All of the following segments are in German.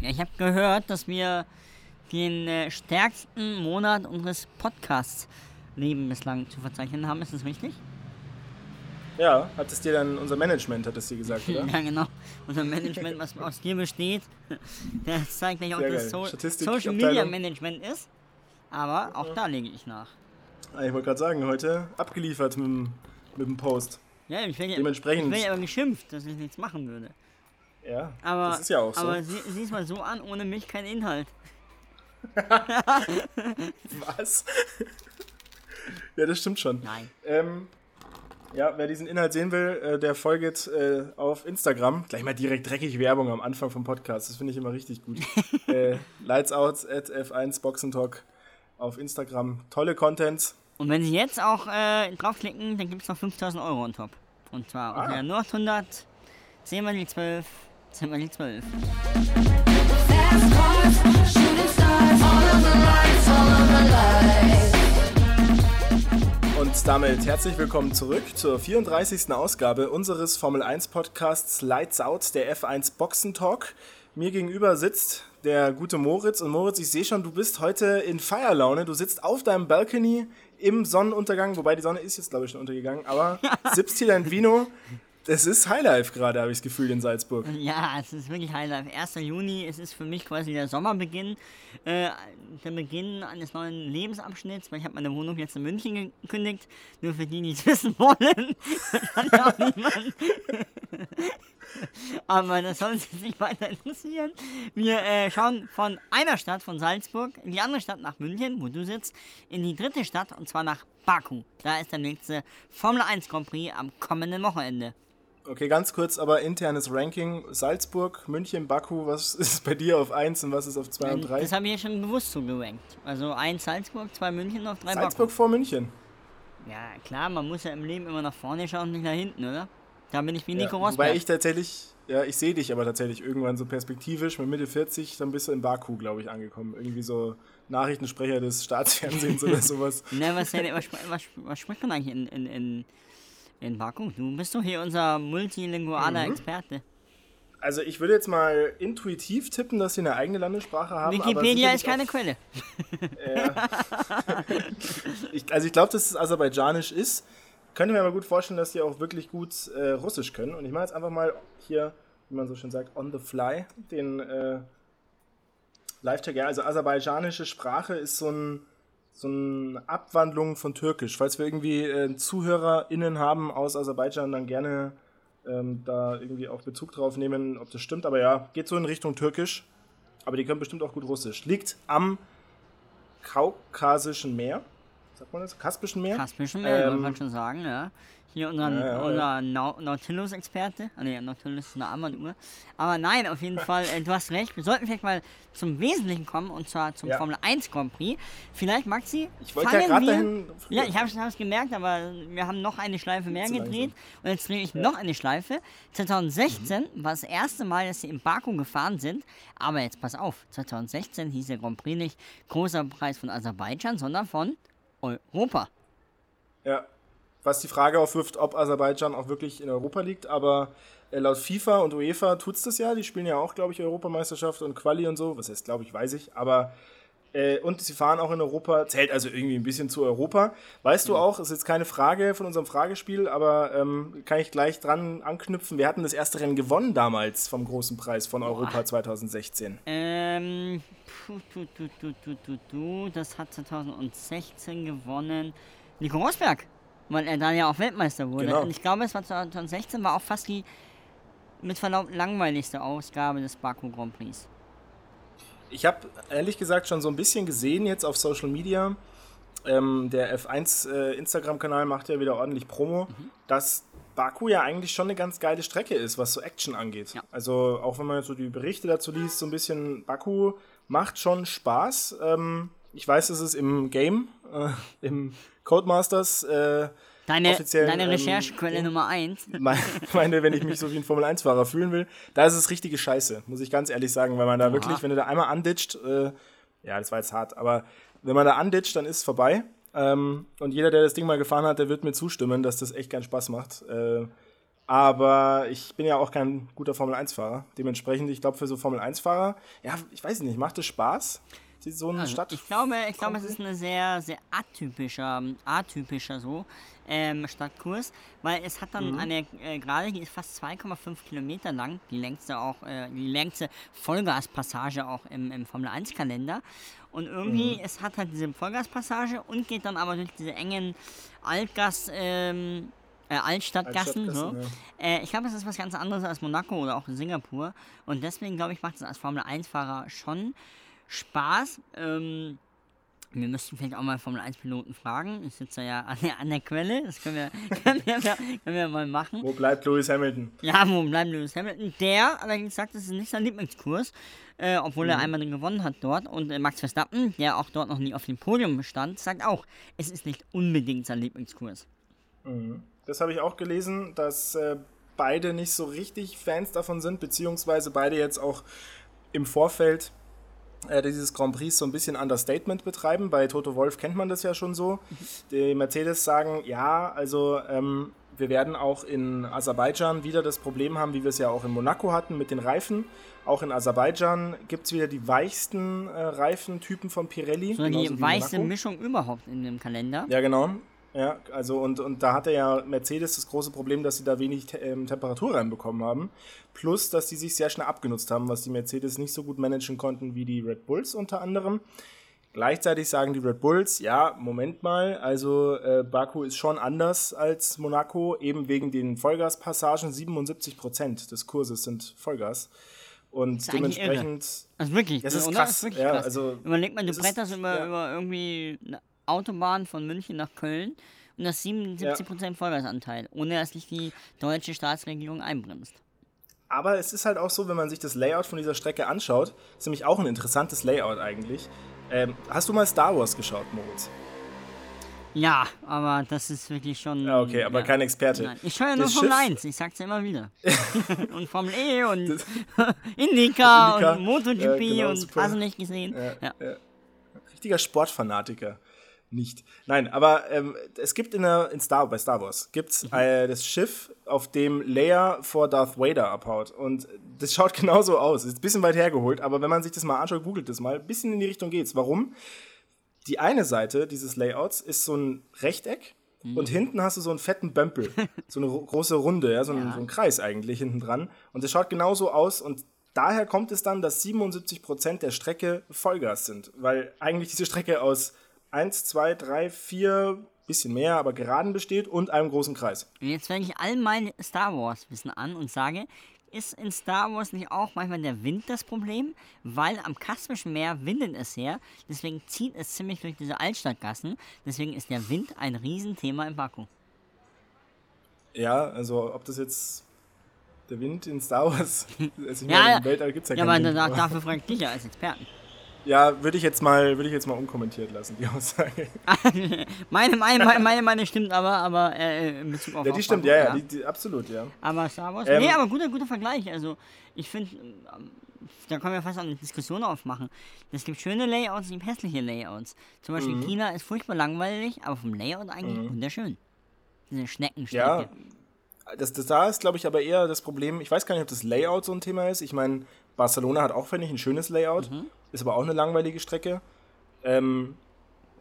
Ja, ich habe gehört, dass wir den äh, stärksten Monat unseres Podcasts-Leben bislang zu verzeichnen haben. Ist das richtig? Ja, hat es dir dann unser Management, hat es dir gesagt, oder? ja, genau. Unser Management, was aus dir besteht, das zeigt gleich auch, dass so Social Media Management ist. Aber auch da lege ich nach. Ah, ich wollte gerade sagen, heute abgeliefert mit dem, mit dem Post. Ja, ich werde Dementsprechend. Ich aber geschimpft, dass ich nichts machen würde. Ja, aber, das ist ja auch so. Aber sie, sieh es mal so an, ohne mich kein Inhalt. Was? ja, das stimmt schon. Nein. Ähm, ja, wer diesen Inhalt sehen will, äh, der folgt äh, auf Instagram. Gleich mal direkt dreckig Werbung am Anfang vom Podcast. Das finde ich immer richtig gut. äh, Lights Out at F1 Boxen Talk auf Instagram. Tolle Contents. Und wenn Sie jetzt auch äh, draufklicken, dann gibt es noch 5000 Euro on top. Und zwar ah. unter Nord 100, 10 mal die 12, 10 mal die 12. Fast cars, shooting stars, all of the lights, all of the lights. Und damit herzlich willkommen zurück zur 34. Ausgabe unseres Formel 1 Podcasts Lights Out, der F1 Boxen Talk. Mir gegenüber sitzt der gute Moritz. Und Moritz, ich sehe schon, du bist heute in Feierlaune. Du sitzt auf deinem Balkony im Sonnenuntergang, wobei die Sonne ist jetzt, glaube ich, schon untergegangen, aber sippst hier dein Vino es ist Highlife gerade, habe ich das Gefühl, in Salzburg. Ja, es ist wirklich Highlife. 1. Juni, es ist für mich quasi der Sommerbeginn, äh, der Beginn eines neuen Lebensabschnitts, weil ich habe meine Wohnung jetzt in München gekündigt. Nur für die, die es wissen wollen. Aber das soll uns jetzt nicht weiter interessieren. Wir äh, schauen von einer Stadt, von Salzburg, in die andere Stadt nach München, wo du sitzt, in die dritte Stadt, und zwar nach Baku. Da ist der nächste Formel 1 Grand Prix am kommenden Wochenende. Okay, ganz kurz, aber internes Ranking. Salzburg, München, Baku, was ist bei dir auf 1 und was ist auf 2 und 3? Das habe ich ja schon bewusst so gerankt. Also 1 Salzburg, 2 München, noch 3 Baku. Salzburg vor München. Ja, klar, man muss ja im Leben immer nach vorne schauen und nicht nach hinten, oder? Da bin ich wie Nico ja, Rosberg. Wobei ich tatsächlich, ja, ich sehe dich aber tatsächlich irgendwann so perspektivisch mit Mitte 40, dann bist du in Baku, glaube ich, angekommen. Irgendwie so Nachrichtensprecher des Staatsfernsehens oder sowas. Ne, was, was, was, was spricht man eigentlich in, in, in in Baku. Du bist doch hier unser multilingualer mhm. Experte. Also ich würde jetzt mal intuitiv tippen, dass sie eine eigene Landessprache haben. Wikipedia ist keine Quelle. Ja. ich, also ich glaube, dass es aserbaidschanisch ist. Könnte mir aber gut vorstellen, dass die auch wirklich gut äh, Russisch können. Und ich mache jetzt einfach mal hier, wie man so schön sagt, on the fly, den äh, Live-Tag. Ja, also aserbaidschanische Sprache ist so ein so eine Abwandlung von Türkisch. Falls wir irgendwie äh, ZuhörerInnen haben aus Aserbaidschan, dann gerne ähm, da irgendwie auch Bezug drauf nehmen, ob das stimmt. Aber ja, geht so in Richtung Türkisch. Aber die können bestimmt auch gut Russisch. Liegt am Kaukasischen Meer. Sagt man das? Kaspischen Meer? Kaspischen Meer, ähm, kann man schon sagen, ja. Hier unser, ja, unser ja. Nautilus-Experte. Ah, ne, Nautilus ist eine Armbanduhr. Aber nein, auf jeden Fall, äh, du hast recht. Wir sollten vielleicht mal zum Wesentlichen kommen und zwar zum ja. Formel 1 Grand Prix. Vielleicht, Maxi. Ich wollte ja gerade dahin. Ja, ich habe es gemerkt, aber wir haben noch eine Schleife mehr gedreht. Und jetzt drehe ich noch eine Schleife. 2016 mhm. war das erste Mal, dass sie in Baku gefahren sind. Aber jetzt pass auf: 2016 hieß der Grand Prix nicht großer Preis von Aserbaidschan, sondern von Europa. Ja, was die Frage aufwirft, ob Aserbaidschan auch wirklich in Europa liegt. Aber äh, laut FIFA und UEFA tut es das ja. Die spielen ja auch, glaube ich, Europameisterschaft und Quali und so. Was heißt, glaube ich, weiß ich. Aber äh, und sie fahren auch in Europa, zählt also irgendwie ein bisschen zu Europa. Weißt du auch, ist jetzt keine Frage von unserem Fragespiel, aber ähm, kann ich gleich dran anknüpfen. Wir hatten das erste Rennen gewonnen damals vom großen Preis von Europa Boah. 2016. Ähm, tu, tu, tu, das hat 2016 gewonnen. Nico Rosberg weil er dann ja auch Weltmeister wurde. Genau. Und ich glaube, es war 2016 war auch fast die mit Verlaub langweiligste Ausgabe des Baku Grand Prix. Ich habe ehrlich gesagt schon so ein bisschen gesehen jetzt auf Social Media. Ähm, der F1 äh, Instagram-Kanal macht ja wieder ordentlich Promo, mhm. dass Baku ja eigentlich schon eine ganz geile Strecke ist, was so Action angeht. Ja. Also auch wenn man jetzt so die Berichte dazu liest, so ein bisschen Baku macht schon Spaß. Ähm, ich weiß, es ist im Game, äh, im Codemasters. Äh, Deine, deine ähm, Recherchequelle ähm, Nummer 1. Meine, wenn ich mich so wie ein Formel-1-Fahrer fühlen will, da ist es richtige Scheiße, muss ich ganz ehrlich sagen, weil man da Aha. wirklich, wenn du da einmal anditscht, äh, ja, das war jetzt hart, aber wenn man da anditscht, dann ist es vorbei. Ähm, und jeder, der das Ding mal gefahren hat, der wird mir zustimmen, dass das echt keinen Spaß macht. Äh, Aber ich bin ja auch kein guter Formel-1-Fahrer. Dementsprechend, ich glaube, für so Formel-1-Fahrer, ja, ich weiß nicht, macht es Spaß? So eine also, Stadt? Ich glaube, ich glaube, es ist eine sehr, sehr atypischer, atypischer so ähm, Stadtkurs, weil es hat dann mhm. eine äh, Gerade, die ist fast 2,5 Kilometer lang, die längste auch, äh, die längste Vollgaspassage auch im, im Formel 1 Kalender. Und irgendwie, mhm. es hat halt diese Vollgaspassage und geht dann aber durch diese engen Altgas, ähm, äh, Altstadtgassen. So. Ja. Äh, ich glaube, das ist was ganz anderes als Monaco oder auch Singapur. Und deswegen, glaube ich, macht es als Formel 1-Fahrer schon Spaß. Ähm, wir müssten vielleicht auch mal Formel 1-Piloten fragen. Ich sitze ja an der, an der Quelle. Das können wir, können, wir, können wir mal machen. Wo bleibt Lewis Hamilton? Ja, wo bleibt Lewis Hamilton? Der allerdings sagt, das ist nicht sein Lieblingskurs, äh, obwohl mhm. er einmal gewonnen hat dort. Und äh, Max Verstappen, der auch dort noch nie auf dem Podium stand, sagt auch, es ist nicht unbedingt sein Lieblingskurs. Mhm. Das habe ich auch gelesen, dass äh, beide nicht so richtig Fans davon sind, beziehungsweise beide jetzt auch im Vorfeld äh, dieses Grand Prix so ein bisschen Understatement betreiben. Bei Toto Wolf kennt man das ja schon so. Die Mercedes sagen, ja, also ähm, wir werden auch in Aserbaidschan wieder das Problem haben, wie wir es ja auch in Monaco hatten mit den Reifen. Auch in Aserbaidschan gibt es wieder die weichsten äh, Reifentypen von Pirelli. So die weichste Mischung überhaupt in dem Kalender. Ja, genau. Ja, also und, und da hatte ja Mercedes das große Problem, dass sie da wenig te ähm, Temperatur reinbekommen haben. Plus, dass die sich sehr schnell abgenutzt haben, was die Mercedes nicht so gut managen konnten wie die Red Bulls unter anderem. Gleichzeitig sagen die Red Bulls, ja, Moment mal, also äh, Baku ist schon anders als Monaco, eben wegen den Vollgaspassagen. 77% des Kurses sind Vollgas. Und dementsprechend. Also wirklich, das ist krass. Das ist wirklich ja, krass. Also, Überleg mal, du bretterst über, ja. über irgendwie Autobahn von München nach Köln und das 77% ja. Vollgasanteil, ohne dass sich die deutsche Staatsregierung einbremst. Aber es ist halt auch so, wenn man sich das Layout von dieser Strecke anschaut, ist nämlich auch ein interessantes Layout eigentlich. Ähm, hast du mal Star Wars geschaut, Moritz? Ja, aber das ist wirklich schon. Ja, okay, aber ja. kein Experte. Nein. Ich schaue ja nur Formel 1, ich sag's ja immer wieder. und Formel E und Indica, Indica, und MotoGP ja, genau, und super. hast du nicht gesehen. Ja, Richtiger Sportfanatiker nicht. Nein, aber ähm, es gibt in, der, in Star, bei Star Wars gibt's mhm. äh, das Schiff, auf dem Leia vor Darth Vader abhaut. Und das schaut genauso aus. Ist ein bisschen weit hergeholt, aber wenn man sich das mal anschaut, googelt das mal, ein bisschen in die Richtung geht's. Warum? Die eine Seite dieses Layouts ist so ein Rechteck mhm. und hinten hast du so einen fetten Bömpel. so eine große Runde, ja, so, ja. Ein, so ein Kreis eigentlich hinten dran. Und das schaut genauso aus und daher kommt es dann, dass 77% der Strecke Vollgas sind, weil eigentlich diese Strecke aus 1, 2, 3, 4, bisschen mehr, aber geraden besteht und einem großen Kreis. Jetzt wende ich all mein Star Wars Wissen an und sage, ist in Star Wars nicht auch manchmal der Wind das Problem? Weil am Kaspischen Meer windet es her, deswegen zieht es ziemlich durch diese Altstadtgassen, deswegen ist der Wind ein Riesenthema im Baku. Ja, also ob das jetzt der Wind in Star Wars, also ja, meine, im Weltall gibt es ja, ja keinen aber Wind. dafür frage ich dich ja als Experten. Ja, würde ich jetzt mal, würde ich jetzt mal unkommentiert lassen, die Aussage. meine, meine, meine, meine, meine stimmt aber, aber äh, in Bezug auf Ja, die stimmt, ja, ja, die, die, absolut, ja. Aber Star Wars, ähm, nee, aber guter, guter Vergleich. Also, ich finde, da können wir fast eine Diskussion aufmachen. Es gibt schöne Layouts, es gibt hässliche Layouts. Zum Beispiel mhm. China ist furchtbar langweilig, aber vom Layout eigentlich mhm. wunderschön. Diese Schneckenstrecke. Ja, das, das da ist, glaube ich, aber eher das Problem. Ich weiß gar nicht, ob das Layout so ein Thema ist. Ich meine, Barcelona hat auch, finde ich, ein schönes Layout. Mhm. Ist aber auch eine langweilige Strecke. Ähm,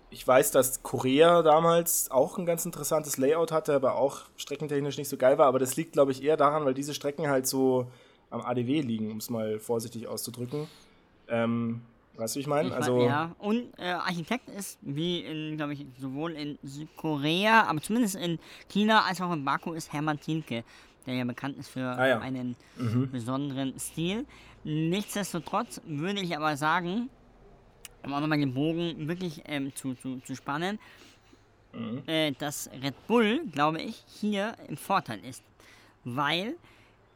ich weiß, dass Korea damals auch ein ganz interessantes Layout hatte, aber auch streckentechnisch nicht so geil war. Aber das liegt, glaube ich, eher daran, weil diese Strecken halt so am ADW liegen, um es mal vorsichtig auszudrücken. Ähm, weißt du, wie ich meine? Also, ja, und äh, Architekt ist, wie in, glaube ich, sowohl in Südkorea, aber zumindest in China als auch in Baku, ist Hermann Thielke, der ja bekannt ist für ah, ja. einen mhm. besonderen Stil. Nichtsdestotrotz würde ich aber sagen, um auch nochmal den Bogen wirklich ähm, zu, zu, zu spannen, mhm. äh, dass Red Bull, glaube ich, hier im Vorteil ist. Weil,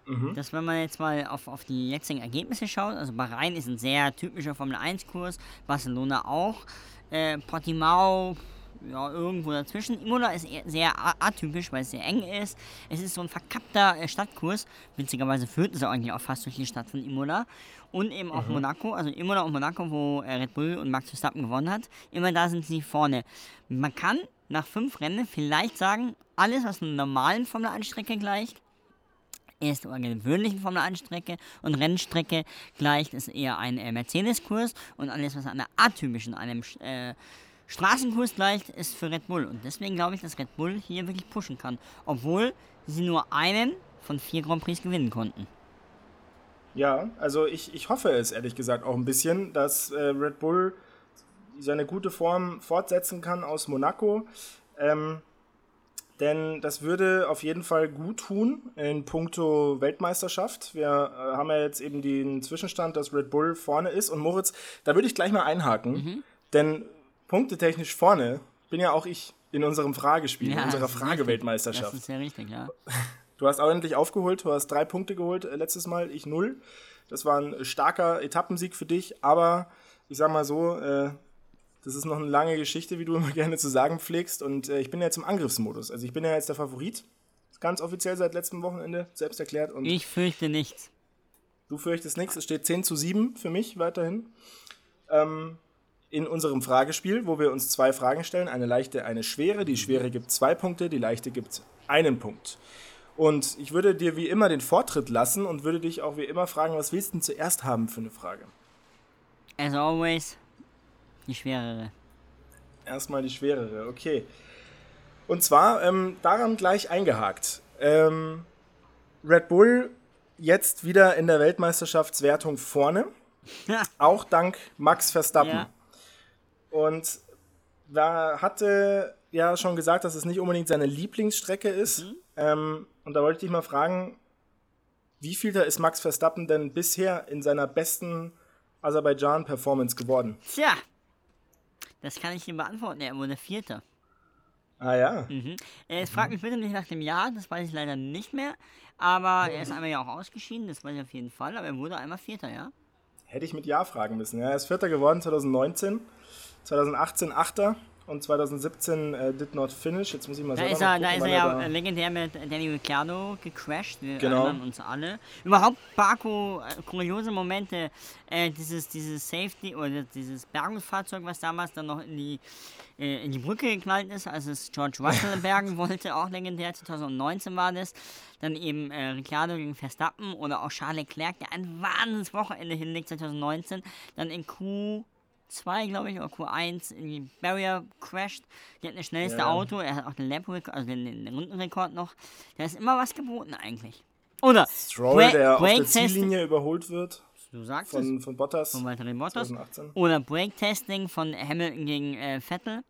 mhm. dass wenn man jetzt mal auf, auf die jetzigen Ergebnisse schaut, also Bahrain ist ein sehr typischer Formel-1-Kurs, Barcelona auch, äh, Portimao ja, irgendwo dazwischen. Imola ist sehr atypisch, weil es sehr eng ist. Es ist so ein verkappter äh, Stadtkurs. Witzigerweise führt es eigentlich auch fast durch die Stadt von Imola. Und eben auch mhm. Monaco, also Imola und Monaco, wo äh, Red Bull und Max Verstappen gewonnen hat. Immer da sind sie vorne. Man kann nach fünf Rennen vielleicht sagen, alles, was einer normalen Formel 1 Strecke gleicht, erst der gewöhnlichen Formel 1-Strecke und Rennstrecke gleicht es eher ein äh, Mercedes-Kurs und alles, was einer atypischen, einem äh, Straßenkurs gleicht, ist für Red Bull. Und deswegen glaube ich, dass Red Bull hier wirklich pushen kann, obwohl sie nur einen von vier Grand Prix gewinnen konnten. Ja, also ich, ich hoffe es ehrlich gesagt auch ein bisschen, dass äh, Red Bull seine gute Form fortsetzen kann aus Monaco. Ähm, denn das würde auf jeden Fall gut tun in puncto Weltmeisterschaft. Wir äh, haben ja jetzt eben den Zwischenstand, dass Red Bull vorne ist. Und Moritz, da würde ich gleich mal einhaken, mhm. denn punktetechnisch vorne bin ja auch ich in unserem Fragespiel, ja, in unserer Frageweltmeisterschaft. Das ist ja richtig, ja. Du hast auch endlich aufgeholt, du hast drei Punkte geholt äh, letztes Mal, ich null. Das war ein starker Etappensieg für dich, aber ich sag mal so, äh, das ist noch eine lange Geschichte, wie du immer gerne zu sagen pflegst. Und äh, ich bin ja jetzt im Angriffsmodus. Also ich bin ja jetzt der Favorit. Ganz offiziell seit letztem Wochenende, selbst erklärt. Und ich fürchte nichts. Du fürchtest nichts. Es steht 10 zu 7 für mich weiterhin. Ähm, in unserem Fragespiel, wo wir uns zwei Fragen stellen. Eine leichte, eine schwere. Die schwere gibt zwei Punkte, die leichte gibt einen Punkt. Und ich würde dir wie immer den Vortritt lassen und würde dich auch wie immer fragen, was willst du denn zuerst haben für eine Frage? As always, die schwerere. Erstmal die schwerere, okay. Und zwar ähm, daran gleich eingehakt. Ähm, Red Bull jetzt wieder in der Weltmeisterschaftswertung vorne. auch dank Max Verstappen. Ja. Und da hatte ja schon gesagt, dass es nicht unbedingt seine Lieblingsstrecke ist. Mhm. Ähm, und da wollte ich dich mal fragen, wie viel da ist Max Verstappen denn bisher in seiner besten Aserbaidschan-Performance geworden? Tja, das kann ich ihm beantworten. Er wurde Vierter. Ah ja. Mhm. Äh, es mhm. fragt mich bitte nicht nach dem Jahr, das weiß ich leider nicht mehr. Aber mhm. er ist einmal ja auch ausgeschieden, das weiß ich auf jeden Fall. Aber er wurde einmal Vierter, ja. Hätte ich mit Ja fragen müssen. Er ist Vierter geworden 2019, 2018 Achter und 2017 äh, Did Not Finish. Jetzt muss ich mal da ist er, gucken, Da ist er ja da legendär mit Danny Ricciardo gecrashed. Wir genau. erinnern uns alle. Überhaupt Baku, äh, kuriose Momente. Äh, dieses, dieses Safety oder dieses Bergungsfahrzeug, was damals dann noch in die, äh, in die Brücke geknallt ist, als es George Russell bergen wollte, auch legendär. 2019 war das. Dann eben äh, Ricciardo gegen Verstappen oder auch Charles Leclerc, der ein wahnsinniges Wochenende hinlegt 2019. Dann in Q 2, glaube ich, oder Q1 in die Barrier crasht. Die hat das schnellste ja. Auto, er hat auch den Lap also den, den Rundenrekord noch. Da ist immer was geboten eigentlich. Oder Stroll, Bra der auf der Ziellinie überholt wird. Du sagst von, es. Von Bottas. Von Valtteri Bottas. 2018. Oder Brake-Testing von Hamilton gegen äh, Vettel.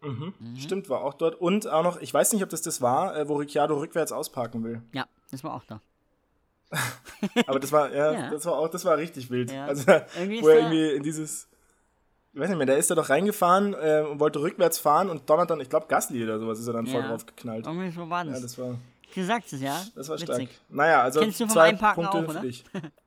Mhm. Mhm. Stimmt, war auch dort. Und auch noch, ich weiß nicht, ob das das war, äh, wo Ricciardo rückwärts ausparken will. Ja, das war auch da. Aber das war, ja, ja, das war auch, das war richtig wild. Ja. Also, wo er irgendwie in dieses ich weiß nicht mehr, da ist er doch reingefahren äh, und wollte rückwärts fahren und donnert dann, ich glaube, Gasly oder sowas ist er dann ja. voll drauf geknallt. Irgendwie so war das. Ja, das war. Du sagst es, ja? Das war Witzig. stark. Naja, also Kennst du vom zwei Einparken Punkte auch, oder? für dich.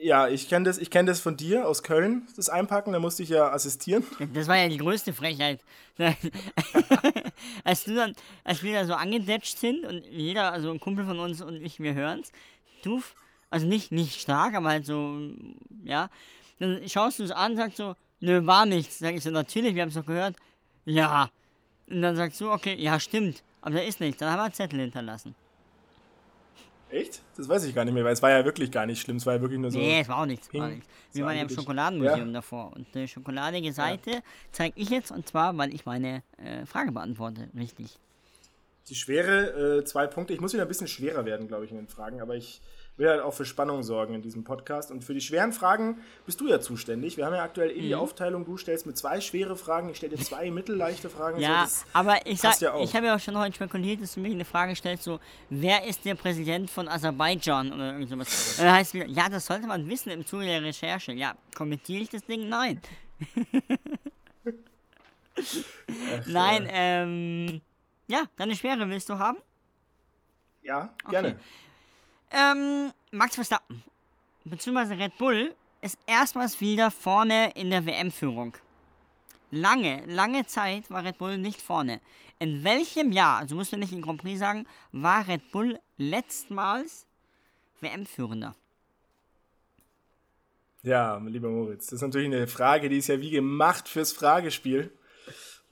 Ja, ich kenne das, kenn das von dir aus Köln, das Einpacken, da musste ich ja assistieren. Das war ja die größte Frechheit. als, du dann, als wir da so angedetscht sind und jeder, also ein Kumpel von uns und ich, wir hören es, du, also nicht, nicht stark, aber halt so, ja, dann schaust du es an und sagst so, Nö, war nichts. Sag ich so, natürlich, wir haben es doch gehört. Ja. Und dann sagst du, okay, ja, stimmt. Aber da ist nichts. Dann haben wir einen Zettel hinterlassen. Echt? Das weiß ich gar nicht mehr, weil es war ja wirklich gar nicht schlimm. Es war ja wirklich nur so. Nee, es war auch nichts. War nichts. Wir waren ja im Schokoladenmuseum ja. davor. Und die schokoladige Seite ja. zeige ich jetzt und zwar, weil ich meine äh, Frage beantworte. Richtig. Die schwere, äh, zwei Punkte. Ich muss wieder ein bisschen schwerer werden, glaube ich, in den Fragen, aber ich will halt auch für Spannung sorgen in diesem Podcast. Und für die schweren Fragen bist du ja zuständig. Wir haben ja aktuell eh die mhm. Aufteilung, du stellst mir zwei schwere Fragen, ich stelle dir zwei mittelleichte Fragen. Ja, so, aber ich sag, ja ich habe ja auch schon heute spekuliert, dass du mir eine Frage stellst, so, wer ist der Präsident von Aserbaidschan oder irgend sowas. Und dann heißt es, ja, das sollte man wissen im Zuge der Recherche. Ja, kommentiere ich das Ding? Nein. Ach, Nein, ja. ähm, ja, deine Schwere willst du haben? Ja, gerne. Okay. Ähm, Max Verstappen, beziehungsweise Red Bull, ist erstmals wieder vorne in der WM-Führung. Lange, lange Zeit war Red Bull nicht vorne. In welchem Jahr, also musst du nicht in Grand Prix sagen, war Red Bull letztmals WM-Führender? Ja, mein lieber Moritz, das ist natürlich eine Frage, die ist ja wie gemacht fürs Fragespiel.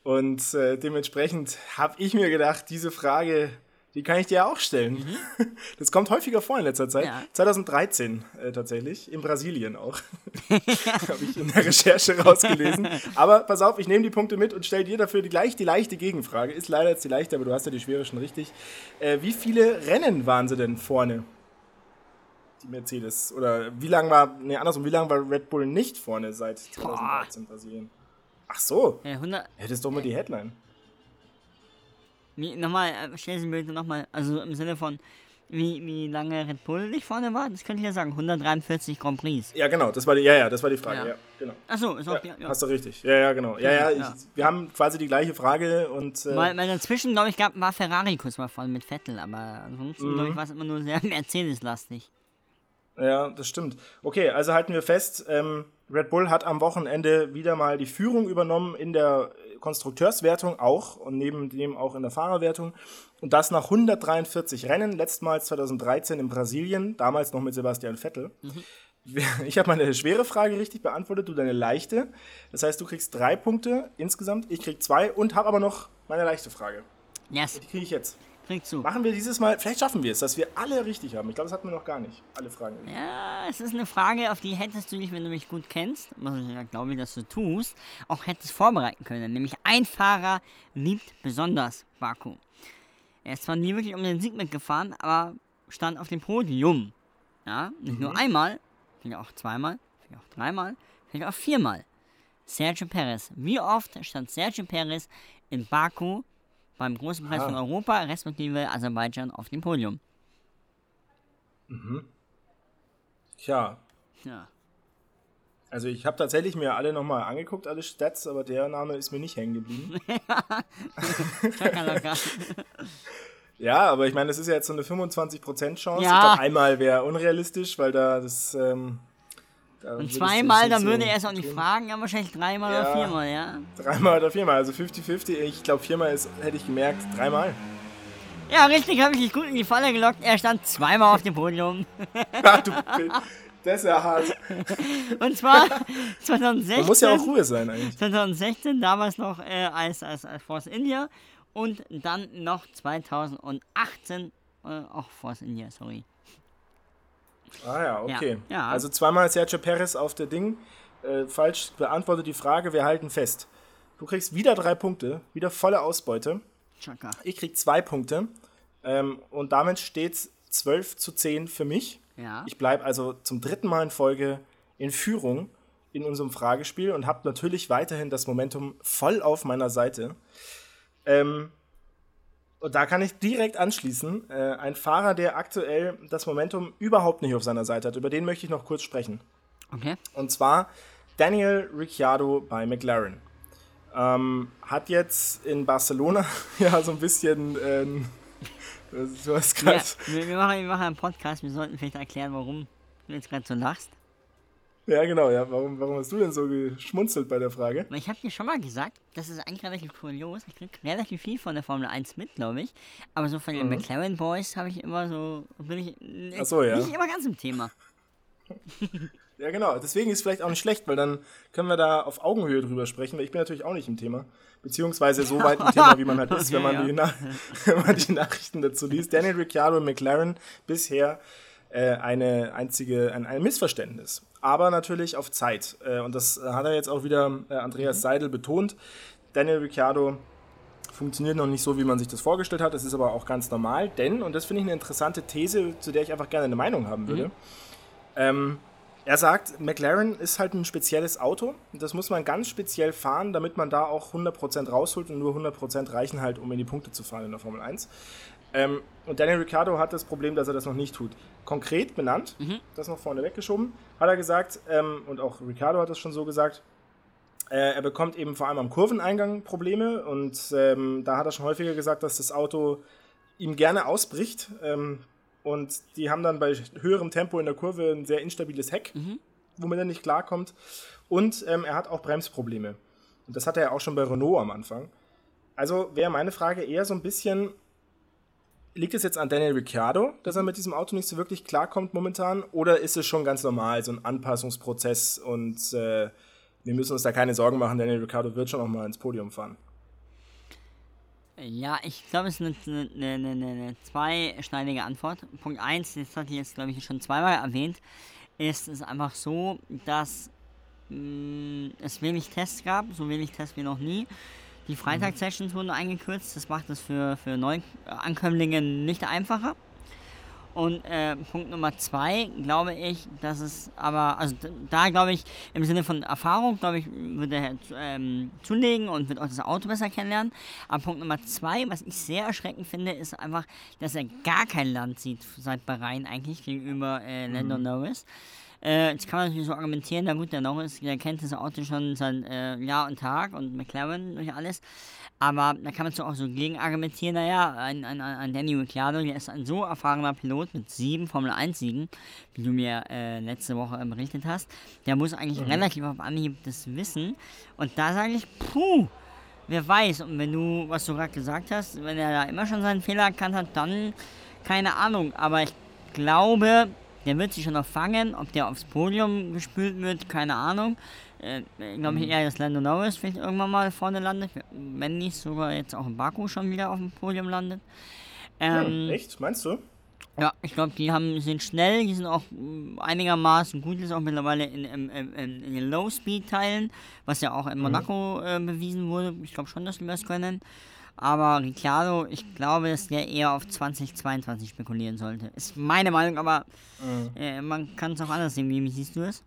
Und äh, dementsprechend habe ich mir gedacht, diese Frage Die kann ich dir auch stellen. Mhm. Das kommt häufiger vor in letzter Zeit. Ja. 2013 äh, tatsächlich, in Brasilien auch. Habe ich in der Recherche rausgelesen. Aber pass auf, ich nehme die Punkte mit und stelle dir dafür die, gleich die leichte Gegenfrage. Ist leider jetzt die leichte, aber du hast ja die schwere schon richtig. Äh, wie viele Rennen waren sie denn vorne? Die Mercedes. Oder wie lange war, nee, andersrum, wie lange war Red Bull nicht vorne seit 2013 in Brasilien? Ach so. Ja, 100, ja, das ist doch mal die Headline. Wie, nochmal, äh, stell Sie mir bitte nochmal, also im Sinne von, wie, wie lange Red Bull nicht vorne war, das könnte ich ja sagen, 143 Grand Prix. Ja, genau, das war die, ja, ja, das war die Frage, ja, ja genau. Achso, ist auch, ja, ja, Hast du richtig, ja, ja, genau. Ja, ja, ich, wir haben quasi die gleiche Frage und... Äh, weil, weil dazwischen, glaube ich, gab, war Ferrari kurz mal vorne mit Vettel, aber ansonsten, mhm. glaube ich, war es immer nur sehr Mercedes-lastig. Ja, das stimmt. Okay, also halten wir fest, ähm, Red Bull hat am Wochenende wieder mal die Führung übernommen in der Konstrukteurswertung auch und neben dem auch in der Fahrerwertung. Und das nach 143 Rennen, letztmals 2013 in Brasilien, damals noch mit Sebastian Vettel. Mhm. Ich habe meine schwere Frage richtig beantwortet, du deine leichte. Das heißt, du kriegst drei Punkte insgesamt, ich krieg zwei und habe aber noch meine leichte Frage. Yes. Die kriege ich jetzt. Krieg zu. Machen wir dieses Mal, vielleicht schaffen wir es, dass wir alle richtig haben. Ich glaube, das hatten wir noch gar nicht. Alle Fragen. Ja, es ist eine Frage, auf die hättest du dich, wenn du mich gut kennst, was ich ja glaube, dass du tust, auch hättest vorbereiten können. Nämlich ein Fahrer liebt besonders Baku. Er ist zwar nie wirklich um den Sieg mitgefahren, aber stand auf dem Podium. Ja, nicht mhm. nur einmal, vielleicht auch zweimal, vielleicht auch dreimal, vielleicht auch viermal. Sergio Perez. Wie oft stand Sergio Perez in Baku beim Großen Preis ah. von Europa, respektive Aserbaidschan, auf dem Podium. Mhm. Tja. Ja. Also ich habe tatsächlich mir alle nochmal angeguckt, alle Stats, aber der Name ist mir nicht hängen geblieben. ja, aber ich meine, das ist ja jetzt so eine 25% Chance. Ja. Ich glaube, einmal wäre unrealistisch, weil da das ähm, und zweimal, dann würde er es auch nicht fragen, aber wahrscheinlich dreimal ja, oder viermal, ja? Dreimal oder viermal, also 50-50. Ich glaube, viermal ist, hätte ich gemerkt, dreimal. Ja, richtig, habe ich dich gut in die Falle gelockt. Er stand zweimal auf dem Podium. Ach, du, das ist ja hart. Und zwar 2016. Man muss ja auch Ruhe sein eigentlich. 2016, damals noch äh, als, als, als Force India. Und dann noch 2018 äh, auch Force India, sorry. Ah ja, okay. Ja, ja. Also zweimal Sergio Perez auf der Ding. Äh, falsch beantwortet die Frage, wir halten fest. Du kriegst wieder drei Punkte, wieder volle Ausbeute. Chaka. Ich krieg zwei Punkte. Ähm, und damit steht es 12 zu 10 für mich. Ja. Ich bleibe also zum dritten Mal in Folge in Führung in unserem Fragespiel und habe natürlich weiterhin das Momentum voll auf meiner Seite. Ähm, und da kann ich direkt anschließen. Äh, ein Fahrer, der aktuell das Momentum überhaupt nicht auf seiner Seite hat, über den möchte ich noch kurz sprechen. Okay. Und zwar Daniel Ricciardo bei McLaren. Ähm, hat jetzt in Barcelona ja so ein bisschen. Ähm, du hast. Ja, wir, machen, wir machen einen Podcast, wir sollten vielleicht erklären, warum du jetzt gerade so lachst. Ja, genau, ja. Warum, warum hast du denn so geschmunzelt bei der Frage? Ich habe dir schon mal gesagt, das ist eigentlich relativ kurios. Ich krieg relativ viel von der Formel 1 mit, glaube ich. Aber so von den mhm. McLaren Boys habe ich immer so, bin ich Ach so, ja. nicht immer ganz im Thema. ja, genau. Deswegen ist es vielleicht auch nicht schlecht, weil dann können wir da auf Augenhöhe drüber sprechen, weil ich bin natürlich auch nicht im Thema. Beziehungsweise so weit im Thema, wie man halt ist, okay, wenn, man ja. die wenn man die Nachrichten dazu liest. Daniel Ricciardo und McLaren bisher äh, eine einzige, ein, ein Missverständnis aber natürlich auf Zeit. Äh, und das hat er jetzt auch wieder äh, Andreas mhm. Seidel betont. Daniel Ricciardo funktioniert noch nicht so, wie man sich das vorgestellt hat. Das ist aber auch ganz normal, denn, und das finde ich eine interessante These, zu der ich einfach gerne eine Meinung haben würde. Mhm. Ähm, er sagt, McLaren ist halt ein spezielles Auto. Das muss man ganz speziell fahren, damit man da auch 100% rausholt und nur 100% reichen halt, um in die Punkte zu fahren in der Formel 1. Ähm, und Daniel Ricciardo hat das Problem, dass er das noch nicht tut. Konkret benannt, mhm. das noch vorne weggeschoben, hat er gesagt, ähm, und auch Ricciardo hat das schon so gesagt, äh, er bekommt eben vor allem am Kurveneingang Probleme und ähm, da hat er schon häufiger gesagt, dass das Auto ihm gerne ausbricht. Ähm, und die haben dann bei höherem Tempo in der Kurve ein sehr instabiles Heck, mhm. womit er nicht klarkommt. Und ähm, er hat auch Bremsprobleme. Und das hatte er auch schon bei Renault am Anfang. Also wäre meine Frage eher so ein bisschen, liegt es jetzt an Daniel Ricciardo, dass er mit diesem Auto nicht so wirklich klarkommt momentan? Oder ist es schon ganz normal, so ein Anpassungsprozess und äh, wir müssen uns da keine Sorgen machen, Daniel Ricciardo wird schon noch mal ins Podium fahren? Ja, ich glaube, es ist eine, eine, eine, eine, zweischneidige Antwort. Punkt 1, das hatte ich jetzt, glaube ich, schon zweimal erwähnt, ist es einfach so, dass mh, mm, es wenig Tests gab, so wenig Tests wie noch nie. Die Freitagssessions wurden eingekürzt, das macht es für, für Neuankömmlinge nicht einfacher. Und äh, Punkt Nummer zwei, glaube ich, dass es aber, also da glaube ich, im Sinne von Erfahrung, glaube ich, wird er ähm, zulegen und wird auch das Auto besser kennenlernen. Aber Punkt Nummer zwei, was ich sehr erschreckend finde, ist einfach, dass er gar kein Land sieht seit Bahrain eigentlich gegenüber äh, Lando mhm. Norris. Äh, jetzt kann man natürlich so argumentieren, na gut, der Norris, der kennt das Auto schon seit äh, Jahr und Tag und McLaren durch alles. Aber da kann man so auch so gegen argumentieren, naja, ein, ein, ein Danny Ricciardo, der ist ein so erfahrener Pilot mit sieben Formel-1-Siegen, wie du mir äh, letzte Woche berichtet hast, der muss eigentlich mhm. relativ auf Anhieb das wissen. Und da sage ich, puh, wer weiß. Und wenn du, was du gerade gesagt hast, wenn er da immer schon seinen Fehler erkannt hat, dann keine Ahnung. Aber ich glaube, der wird sich schon noch fangen. Ob der aufs Podium gespült wird, keine Ahnung. Äh, glaube ich mhm. eher, dass Lando Norris vielleicht irgendwann mal vorne landet. Wenn nicht sogar jetzt auch in Baku schon wieder auf dem Podium landet. Ähm, ja, echt? Meinst du? Ja, ich glaube, die haben, sind schnell, die sind auch einigermaßen gut, ist auch mittlerweile in, in, in, in den Low-Speed-Teilen, was ja auch in mhm. Monaco mhm. äh, bewiesen wurde. Ich glaube schon, dass die das können. Aber Ricciardo, ich glaube, dass der eher auf 2022 spekulieren sollte. Ist meine Meinung, aber mhm. äh, man kann es auch anders sehen. Wie siehst du es?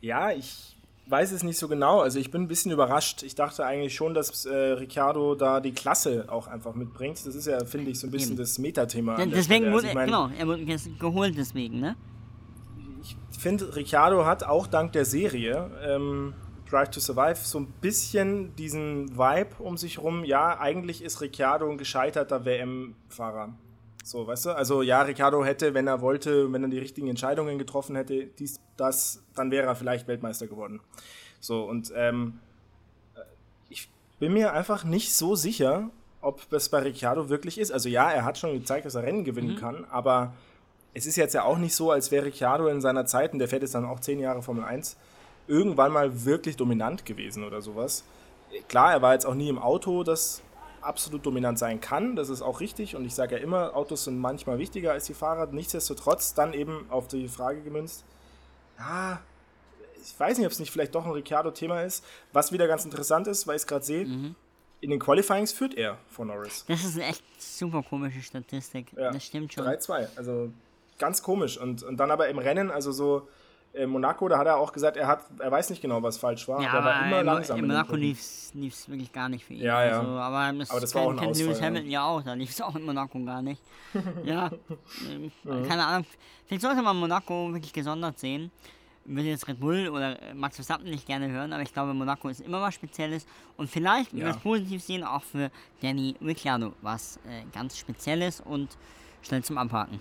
Ja, ich weiß es nicht so genau. Also ich bin ein bisschen überrascht. Ich dachte eigentlich schon, dass äh, Ricciardo da die Klasse auch einfach mitbringt. Das ist ja, finde ich, so ein bisschen Eben. das Metathema. Ja, deswegen wurde, also genau, er wurde geholt deswegen, ne? Ich finde, Ricciardo hat auch dank der Serie ähm, Drive to Survive so ein bisschen diesen Vibe um sich rum. Ja, eigentlich ist Ricciardo ein gescheiterter WM-Fahrer. So, weißt du? Also ja, Ricciardo hätte, wenn er wollte, wenn er die richtigen Entscheidungen getroffen hätte, dies, das, dann wäre er vielleicht Weltmeister geworden. So, und ähm, ich bin mir einfach nicht so sicher, ob es bei Ricciardo wirklich ist. Also ja, er hat schon gezeigt, dass er Rennen gewinnen mhm. kann, aber es ist jetzt ja auch nicht so, als wäre Ricciardo in seiner Zeit, und der fährt jetzt dann auch zehn Jahre Formel 1, irgendwann mal wirklich dominant gewesen oder sowas. Klar, er war jetzt auch nie im Auto, das absolut dominant sein kann, das ist auch richtig und ich sage ja immer, Autos sind manchmal wichtiger als die Fahrer. Nichtsdestotrotz dann eben auf die Frage gemünzt, ja, ich weiß nicht, ob es nicht vielleicht doch ein Ricciardo-Thema ist, was wieder ganz interessant ist, weil ich es gerade sehe, mhm. in den Qualifyings führt er vor Norris. Das ist eine echt super komische Statistik, ja, das stimmt schon. 3-2, also ganz komisch und, und dann aber im Rennen, also so Monaco, da hat er auch gesagt, er, hat, er weiß nicht genau, was falsch war. Ja, aber, war immer in, langsam. In Monaco lief es wirklich gar nicht für ihn. Ja, ja. Also, aber das, aber das war auch ein kennt Lewis Hamilton ja auch, da lief es auch in Monaco gar nicht. ja, mhm. keine Ahnung. Vielleicht sollte man Monaco wirklich gesondert sehen. Würde jetzt Red Bull oder Max Verstappen nicht gerne hören, aber ich glaube, Monaco ist immer was Spezielles und vielleicht, wenn wir es positiv sehen, auch für Danny Ricciardo was äh, ganz Spezielles und schnell zum Abhaken.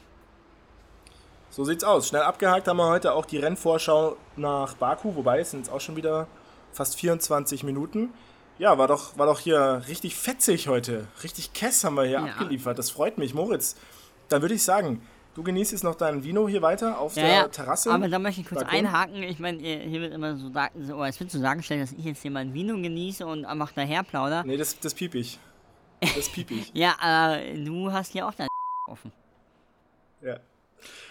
So sieht's aus. Schnell abgehakt haben wir heute auch die Rennvorschau nach Baku, wobei es sind jetzt auch schon wieder fast 24 Minuten. Ja, war doch, war doch hier richtig fetzig heute. Richtig Kess haben wir hier ja. abgeliefert. Das freut mich. Moritz, dann würde ich sagen, du genießt jetzt noch dein Vino hier weiter auf ja, der ja. Terrasse. Aber da möchte ich kurz Balkon. einhaken. Ich meine, hier wird immer so, so es wird so dargestellt, dass ich jetzt hier mein Vino genieße und einfach daher plauder. Nee, das, das piep ich. Das piep ich. ja, äh, du hast hier auch dein offen. Ja.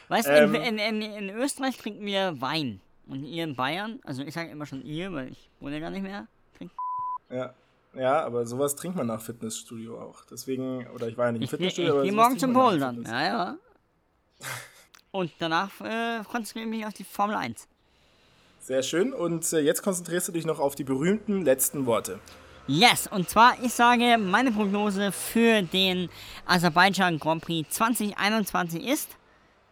Weißt du, ähm, in, in, in, Österreich trinken wir Wein. Und ihr in Bayern, also ich sage immer schon ihr, weil ich wohne gar nicht mehr, trinkt. Ja. Ja, aber sowas trinkt man nach Fitnessstudio auch. Deswegen, oder ich war ja nicht im Fitnessstudio, ich, ich, ich gehe morgen zum Bouldern. Ja, ja. Und danach äh, konzentriere ich mich auf die Formel 1. Sehr schön. Und äh, jetzt konzentrierst du dich noch auf die berühmten letzten Worte. Yes, und zwar, ich sage, meine Prognose für den Aserbaidschan Grand Prix 2021 ist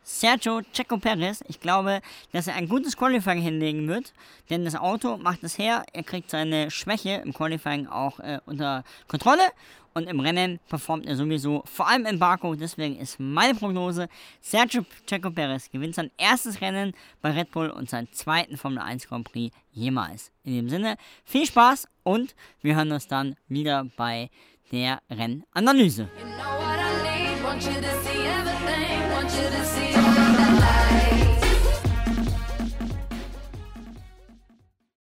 Sergio Checo Perez. Ich glaube, dass er ein gutes Qualifying hinlegen wird, denn das Auto macht es her. Er kriegt seine Schwäche im Qualifying auch äh, unter Kontrolle und im Rennen performt er sowieso, vor allem in Baku. Deswegen ist meine Prognose: Sergio Checo Perez gewinnt sein erstes Rennen bei Red Bull und seinen zweiten Formel 1 Grand Prix jemals. In dem Sinne, viel Spaß und wir hören uns dann wieder bei der Rennanalyse. You know want you to see